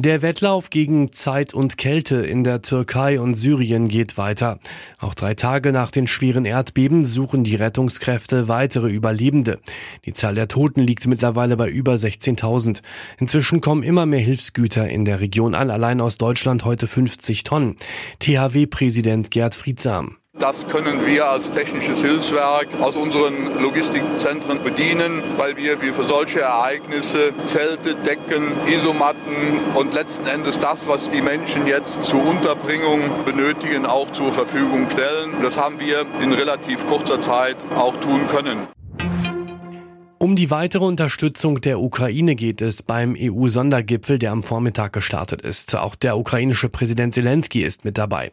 Der Wettlauf gegen Zeit und Kälte in der Türkei und Syrien geht weiter. Auch drei Tage nach den schweren Erdbeben suchen die Rettungskräfte weitere Überlebende. Die Zahl der Toten liegt mittlerweile bei über 16.000. Inzwischen kommen immer mehr Hilfsgüter in der Region an, allein aus Deutschland heute 50 Tonnen. THW-Präsident Gerd Friedsam. Das können wir als technisches Hilfswerk aus unseren Logistikzentren bedienen, weil wir wie für solche Ereignisse Zelte, Decken, Isomatten und letzten Endes das, was die Menschen jetzt zur Unterbringung benötigen, auch zur Verfügung stellen. Das haben wir in relativ kurzer Zeit auch tun können. Um die weitere Unterstützung der Ukraine geht es beim EU-Sondergipfel, der am Vormittag gestartet ist. Auch der ukrainische Präsident Zelensky ist mit dabei.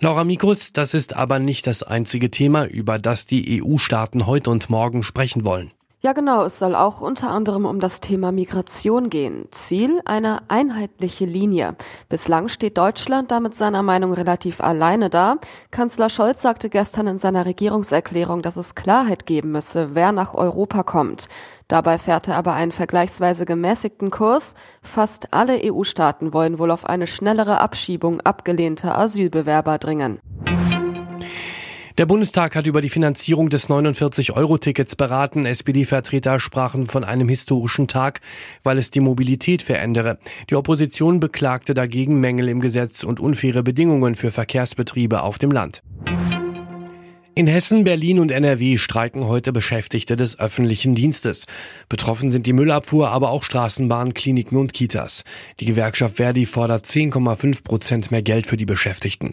Laura Mikus, das ist aber nicht das einzige Thema, über das die EU-Staaten heute und morgen sprechen wollen. Ja, genau. Es soll auch unter anderem um das Thema Migration gehen. Ziel eine einheitliche Linie. Bislang steht Deutschland damit seiner Meinung relativ alleine da. Kanzler Scholz sagte gestern in seiner Regierungserklärung, dass es Klarheit geben müsse, wer nach Europa kommt. Dabei fährt er aber einen vergleichsweise gemäßigten Kurs. Fast alle EU-Staaten wollen wohl auf eine schnellere Abschiebung abgelehnter Asylbewerber dringen. Der Bundestag hat über die Finanzierung des 49-Euro-Tickets beraten. SPD-Vertreter sprachen von einem historischen Tag, weil es die Mobilität verändere. Die Opposition beklagte dagegen Mängel im Gesetz und unfaire Bedingungen für Verkehrsbetriebe auf dem Land. In Hessen, Berlin und NRW streiken heute Beschäftigte des öffentlichen Dienstes. Betroffen sind die Müllabfuhr, aber auch Straßenbahnen, Kliniken und Kitas. Die Gewerkschaft Verdi fordert 10,5 Prozent mehr Geld für die Beschäftigten.